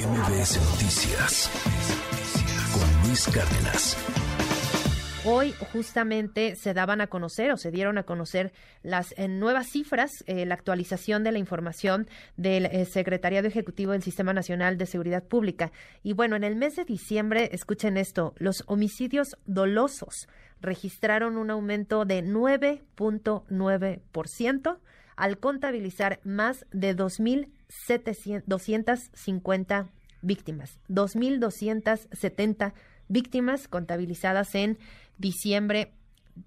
MBS Noticias con Luis Cárdenas. Hoy justamente se daban a conocer o se dieron a conocer las eh, nuevas cifras, eh, la actualización de la información del eh, Secretariado Ejecutivo del Sistema Nacional de Seguridad Pública. Y bueno, en el mes de diciembre, escuchen esto, los homicidios dolosos registraron un aumento de 9.9% al contabilizar más de 2.250 víctimas, 2.270 víctimas contabilizadas en diciembre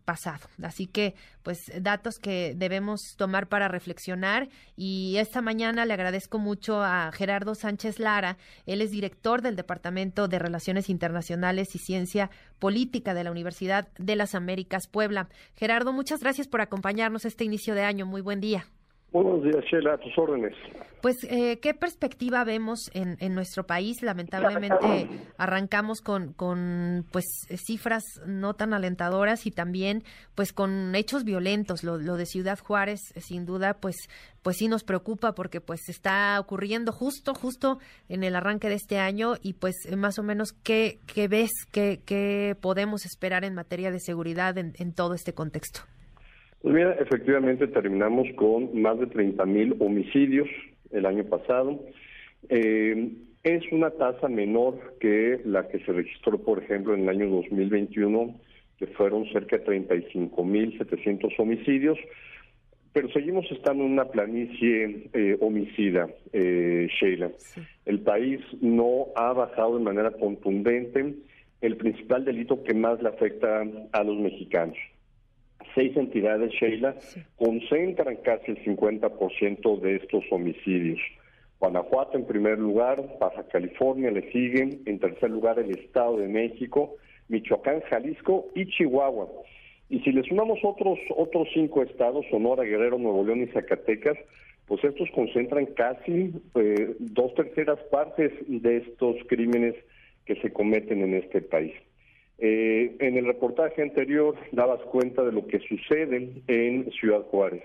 pasado. Así que, pues, datos que debemos tomar para reflexionar. Y esta mañana le agradezco mucho a Gerardo Sánchez Lara. Él es director del Departamento de Relaciones Internacionales y Ciencia Política de la Universidad de las Américas Puebla. Gerardo, muchas gracias por acompañarnos este inicio de año. Muy buen día. Buenos días, Sheila, a tus órdenes. Pues, eh, ¿qué perspectiva vemos en, en, nuestro país? Lamentablemente arrancamos con, con, pues, cifras no tan alentadoras y también, pues, con hechos violentos. Lo, lo de Ciudad Juárez, sin duda, pues, pues sí nos preocupa porque, pues, está ocurriendo justo, justo en el arranque de este año y, pues, más o menos, ¿qué, qué ves, qué, qué podemos esperar en materia de seguridad en, en todo este contexto? Pues mira, efectivamente terminamos con más de 30 mil homicidios el año pasado. Eh, es una tasa menor que la que se registró, por ejemplo, en el año 2021, que fueron cerca de 35 mil 700 homicidios. Pero seguimos estando en una planicie eh, homicida, eh, Sheila. El país no ha bajado de manera contundente el principal delito que más le afecta a los mexicanos seis entidades, Sheila, concentran casi el 50% de estos homicidios. Guanajuato en primer lugar, Baja California le siguen, en tercer lugar el Estado de México, Michoacán, Jalisco y Chihuahua. Y si le sumamos otros otros cinco estados, Sonora, Guerrero, Nuevo León y Zacatecas, pues estos concentran casi eh, dos terceras partes de estos crímenes que se cometen en este país. Eh, en el reportaje anterior dabas cuenta de lo que sucede en Ciudad Juárez.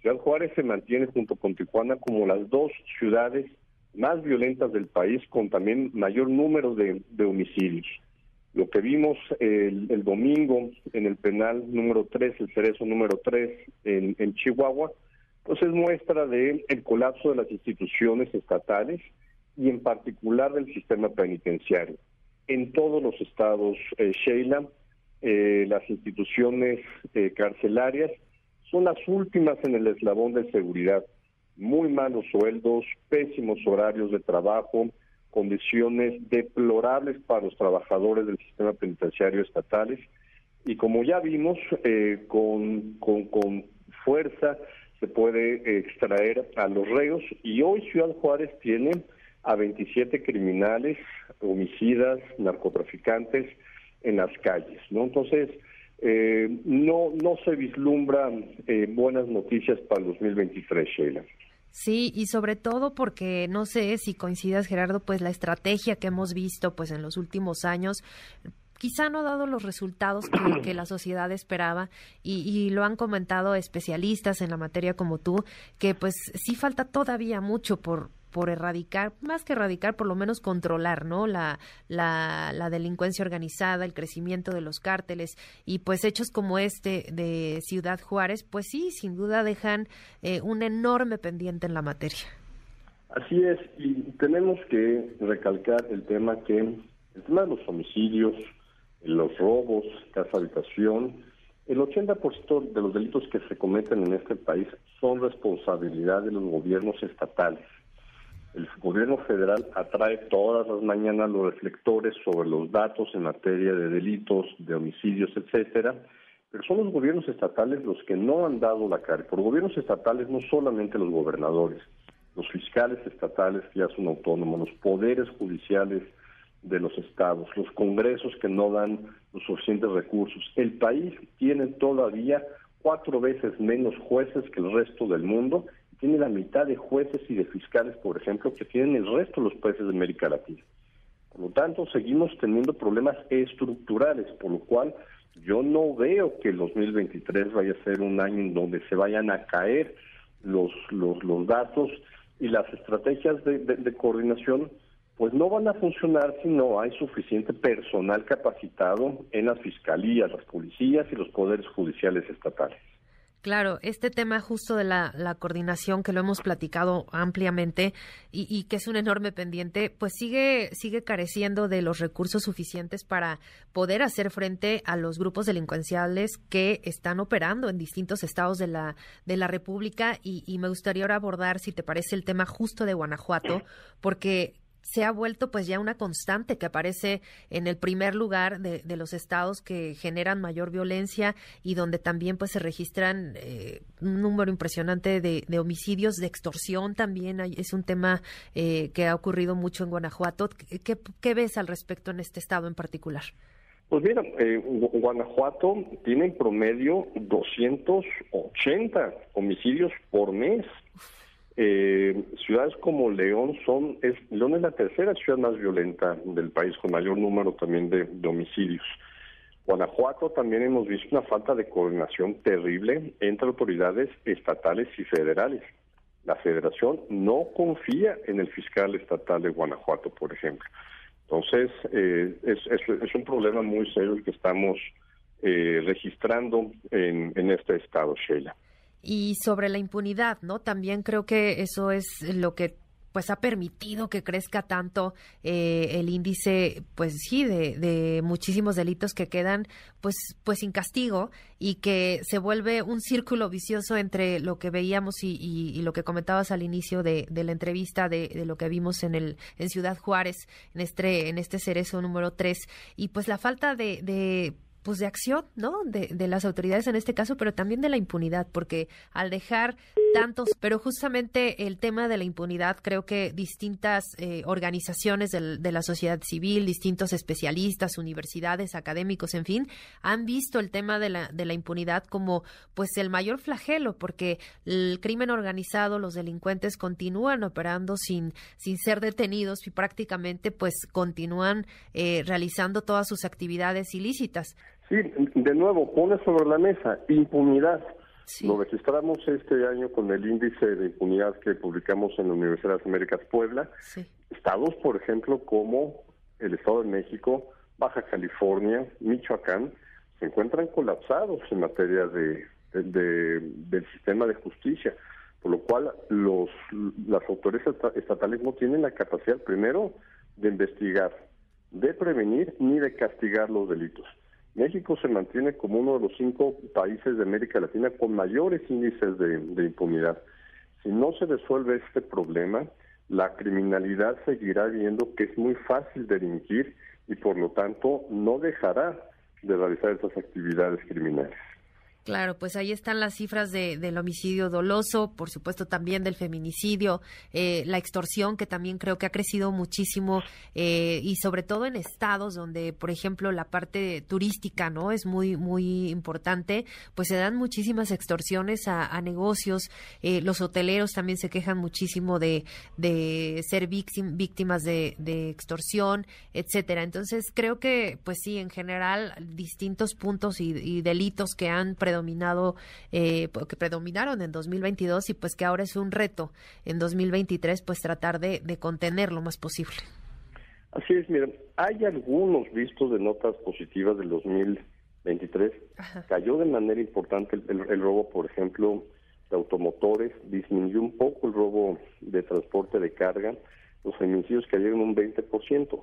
Ciudad Juárez se mantiene junto con Tijuana como las dos ciudades más violentas del país con también mayor número de, homicidios. Lo que vimos el, domingo en el penal número 3, el cerezo número 3 en, Chihuahua, pues es muestra del el colapso de las instituciones estatales y en particular del sistema penitenciario en todos los estados, eh, Sheila, eh, las instituciones eh, carcelarias son las últimas en el eslabón de seguridad. Muy malos sueldos, pésimos horarios de trabajo, condiciones deplorables para los trabajadores del sistema penitenciario estatales. Y como ya vimos, con, con, con fuerza se puede extraer a los reos y hoy Ciudad Juárez tiene a 27 criminales, homicidas, narcotraficantes en las calles, ¿no? Entonces, eh, no, no se vislumbran eh, buenas noticias para el 2023, Sheila. Sí, y sobre todo porque no sé si coincidas, Gerardo, pues la estrategia que hemos visto pues en los últimos años quizá no ha dado los resultados que, la sociedad esperaba y, y, lo han comentado especialistas en la materia como tú, que pues sí falta todavía mucho por, por erradicar, más que erradicar, por lo menos controlar, ¿no? La, la, delincuencia organizada, el crecimiento de los cárteles y pues hechos como este de Ciudad Juárez, pues sí, sin duda dejan eh, un enorme pendiente en la materia. Así es, y tenemos que recalcar el tema que el tema de los homicidios, los robos, casa habitación, el 80% de los delitos que se cometen en este país son responsabilidad de los gobiernos estatales el gobierno federal atrae todas las mañanas los reflectores sobre los datos en materia de delitos, de homicidios, etcétera, pero son los gobiernos estatales los que no han dado la cara. Por gobiernos estatales no solamente los gobernadores, los fiscales estatales que ya son autónomos, los poderes judiciales de los estados, los congresos que no dan los suficientes recursos. El país tiene todavía cuatro veces menos jueces que el resto del mundo tiene la mitad de jueces y de fiscales, por ejemplo, que tienen el resto de los países de América Latina. Por lo tanto, seguimos teniendo problemas estructurales, por lo cual yo no veo que el 2023 vaya a ser un año en donde se vayan a caer los, los, los datos y las estrategias de, de, coordinación pues no van a funcionar si no hay suficiente personal capacitado en las fiscalías, las policías y los poderes judiciales estatales. Claro, este tema justo de la, coordinación que lo hemos platicado ampliamente y, que es un enorme pendiente, pues sigue, sigue careciendo de los recursos suficientes para poder hacer frente a los grupos delincuenciales que están operando en distintos estados de la, de la República. Y, y me gustaría ahora abordar, si te parece, el tema justo de Guanajuato, porque se ha vuelto pues ya una constante que aparece en el primer lugar de, los estados que generan mayor violencia y donde también pues se registran eh, un número impresionante de, homicidios, de extorsión también es un tema eh, que ha ocurrido mucho en Guanajuato. ¿Qué, ves al respecto en este estado en particular? Pues mira, eh, Guanajuato tiene en promedio 280 homicidios por mes. Eh, ciudades como León son, es, León es la tercera ciudad más violenta del país, con mayor número también de, homicidios. Guanajuato también hemos visto una falta de coordinación terrible entre autoridades estatales y federales. La federación no confía en el fiscal estatal de Guanajuato, por ejemplo. Entonces, eh, es, es, un problema muy serio el que estamos eh, registrando en este estado, Sheila y sobre la impunidad, ¿no? También creo que eso es lo que pues ha permitido que crezca tanto eh, el índice, pues sí, de, muchísimos delitos que quedan, pues, pues sin castigo y que se vuelve un círculo vicioso entre lo que veíamos y, lo que comentabas al inicio de, la entrevista de, lo que vimos en el en Ciudad Juárez, en este en este cerezo número 3 y pues la falta de pues de acción, ¿no? De, las autoridades en este caso, pero también de la impunidad, porque al dejar tantos, pero justamente el tema de la impunidad, creo que distintas eh, organizaciones de la sociedad civil, distintos especialistas, universidades, académicos, en fin, han visto el tema de la, de la impunidad como pues el mayor flagelo, porque el crimen organizado, los delincuentes continúan operando sin, sin ser detenidos y prácticamente pues continúan eh, realizando todas sus actividades ilícitas. Sí, de nuevo, pone sobre la mesa impunidad. Lo registramos este año con el índice de impunidad que publicamos en la Universidad de las Américas Puebla. Estados, por ejemplo, como el Estado de México, Baja California, Michoacán, se encuentran colapsados en materia de, del sistema de justicia, por lo cual los, las autoridades estatales no tienen la capacidad, primero, de investigar, de prevenir ni de castigar los delitos. México se mantiene como uno de los cinco países de América Latina con mayores índices de, impunidad. Si no se resuelve este problema, la criminalidad seguirá viendo que es muy fácil delinquir y por lo tanto no dejará de realizar esas actividades criminales. Claro, pues ahí están las cifras de, del homicidio doloso, por supuesto también del feminicidio, eh, la extorsión que también creo que ha crecido muchísimo eh, y sobre todo en estados donde, por ejemplo, la parte turística no es muy muy importante, pues se dan muchísimas extorsiones a, negocios. Eh, los hoteleros también se quejan muchísimo de, de ser víctimas de, extorsión, etcétera. Entonces creo que, pues sí, en general distintos puntos y, y delitos que han predominado predominado, eh, que predominaron en 2022 y pues que ahora es un reto en 2023 pues tratar de, contener lo más posible. Así es, miren, hay algunos vistos de notas positivas del 2023. Cayó de manera importante el, robo, por ejemplo, de automotores, disminuyó un poco el robo de transporte de carga, los feminicidios cayeron un 20%.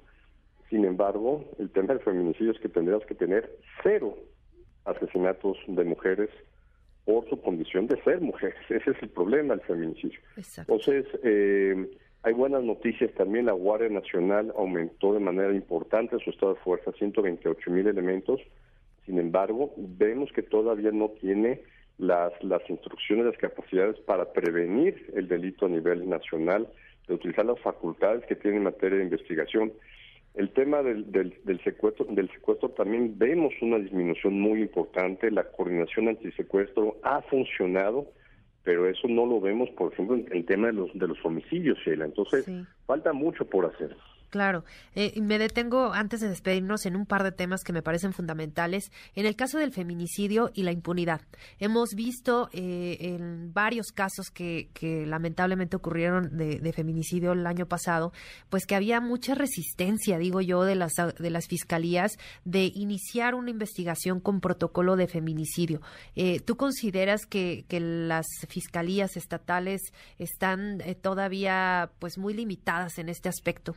Sin embargo, el tema del feminicidio es que tendríamos que tener cero asesinatos de mujeres por su condición de ser mujeres. Ese es el problema del feminicidio. Entonces, eh, hay buenas noticias también. La Guardia Nacional aumentó de manera importante su estado de fuerza, 128 mil elementos. Sin embargo, vemos que todavía no tiene las, las instrucciones, las capacidades para prevenir el delito a nivel nacional, de utilizar las facultades que tiene en materia de investigación. El tema del, del, secuestro, del secuestro también vemos una disminución muy importante. La coordinación antisecuestro ha funcionado, pero eso no lo vemos, por ejemplo, en el tema de los, de los homicidios, Sheila. Entonces, falta mucho por hacer. Claro. Eh, me detengo antes de despedirnos en un par de temas que me parecen fundamentales. En el caso del feminicidio y la impunidad. Hemos visto eh, en varios casos que, lamentablemente ocurrieron de, feminicidio el año pasado, pues que había mucha resistencia, digo yo, de las, de las fiscalías de iniciar una investigación con protocolo de feminicidio. Eh, ¿Tú consideras que, que, las fiscalías estatales están todavía pues muy limitadas en este aspecto?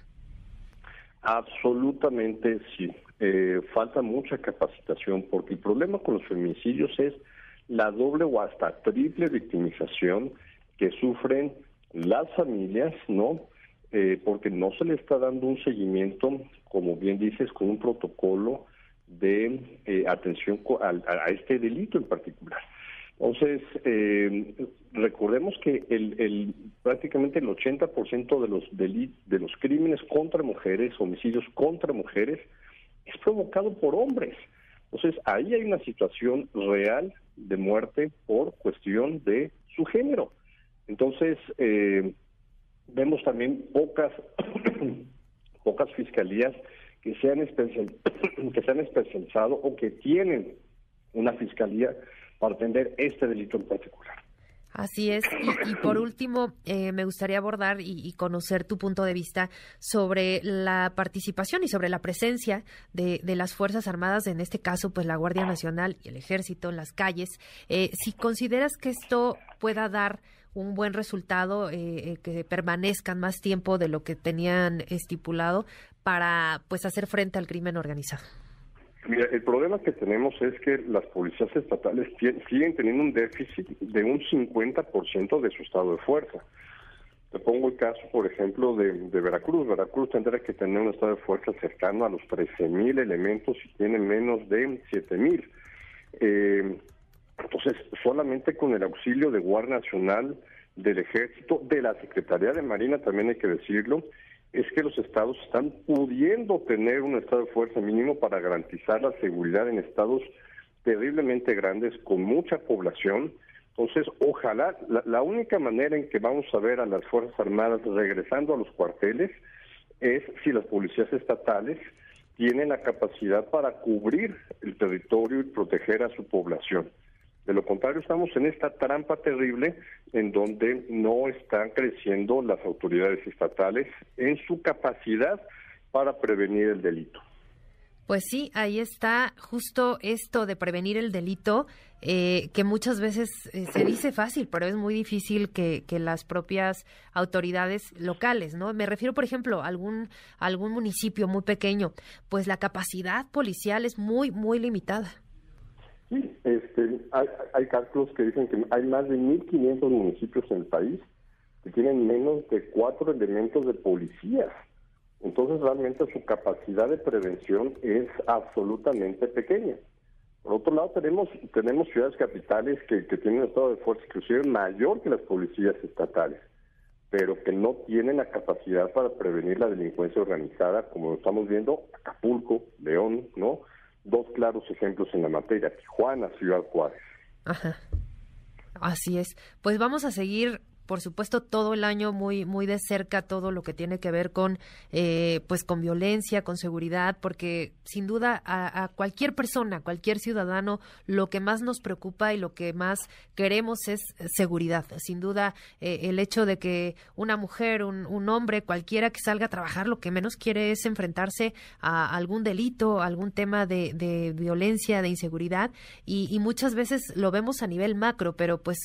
Absolutamente sí. Eh, falta mucha capacitación porque el problema con los feminicidios es la doble o hasta triple victimización que sufren las familias, ¿no? Eh, porque no se le está dando un seguimiento, como bien dices, con un protocolo de eh, atención a este delito en particular. Entonces, eh, recordemos que el, prácticamente el 80% de los de los crímenes contra mujeres, homicidios contra mujeres, es provocado por hombres. Entonces, ahí hay una situación real de muerte por cuestión de su género. Entonces, eh, vemos también pocas pocas fiscalías que se han que se han especializado o que tienen una fiscalía para atender este delito en particular. Así es. Y, por último, eh, me gustaría abordar y, conocer tu punto de vista sobre la participación y sobre la presencia de, las Fuerzas Armadas, en este caso, pues la Guardia Nacional y el Ejército en las calles. Eh, si consideras que esto pueda dar un buen resultado, eh, que permanezcan más tiempo de lo que tenían estipulado para pues hacer frente al crimen organizado. Mira, el problema que tenemos es que las policías estatales siguen teniendo un déficit de un 50% de su estado de fuerza. Te pongo el caso, por ejemplo, de, Veracruz. Veracruz tendrá que tener un estado de fuerza cercano a los 13.000 elementos y tiene menos de 7.000. Eh, entonces, solamente con el auxilio de Guardia Nacional, del Ejército, de la Secretaría de Marina, también hay que decirlo, es que los estados están pudiendo tener un estado de fuerza mínimo para garantizar la seguridad en estados terriblemente grandes con mucha población. Entonces, ojalá, la, única manera en que vamos a ver a las Fuerzas Armadas regresando a los cuarteles es si las policías estatales tienen la capacidad para cubrir el territorio y proteger a su población. De lo contrario, estamos en esta trampa terrible en donde no están creciendo las autoridades estatales en su capacidad para prevenir el delito. Pues sí, ahí está justo esto de prevenir el delito, eh, que muchas veces eh, se dice fácil, pero es muy difícil que, que, las propias autoridades locales, ¿no? Me refiero, por ejemplo, a algún, algún municipio muy pequeño, pues la capacidad policial es muy, muy limitada. Sí, este, hay, cálculos que dicen que hay más de 1.500 municipios en el país que tienen menos de cuatro elementos de policías. Entonces realmente su capacidad de prevención es absolutamente pequeña. Por otro lado tenemos tenemos ciudades capitales que, que tienen un estado de fuerza inclusive mayor que las policías estatales, pero que no tienen la capacidad para prevenir la delincuencia organizada, como lo estamos viendo Acapulco, León, ¿no? Dos claros ejemplos en la materia, Tijuana, Ciudad Juárez. Ajá. Así es. Pues vamos a seguir por supuesto todo el año muy muy de cerca todo lo que tiene que ver con eh, pues con violencia con seguridad porque sin duda a, cualquier persona cualquier ciudadano lo que más nos preocupa y lo que más queremos es seguridad. Sin duda eh, el hecho de que una mujer un, un, hombre cualquiera que salga a trabajar lo que menos quiere es enfrentarse a algún delito algún tema de, de violencia de inseguridad y, y muchas veces lo vemos a nivel macro pero pues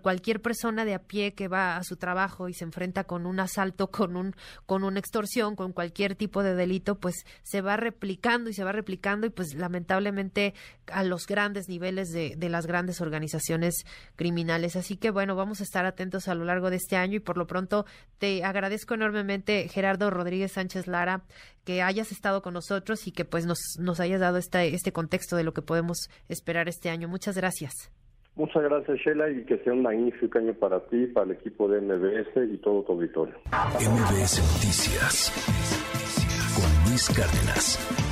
cualquier persona de a pie que va a su trabajo y se enfrenta con un asalto, con un con una extorsión, con cualquier tipo de delito, pues se va replicando y se va replicando y pues lamentablemente a los grandes niveles de, de las grandes organizaciones criminales. Así que bueno, vamos a estar atentos a lo largo de este año y por lo pronto te agradezco enormemente Gerardo Rodríguez Sánchez Lara que hayas estado con nosotros y que pues nos, nos hayas dado este, este contexto de lo que podemos esperar este año. Muchas gracias. Muchas gracias, Sheila, y que sea un magnífico año para ti, para el equipo de MBS y todo tu auditorio. MBS Noticias con Luis Cárdenas.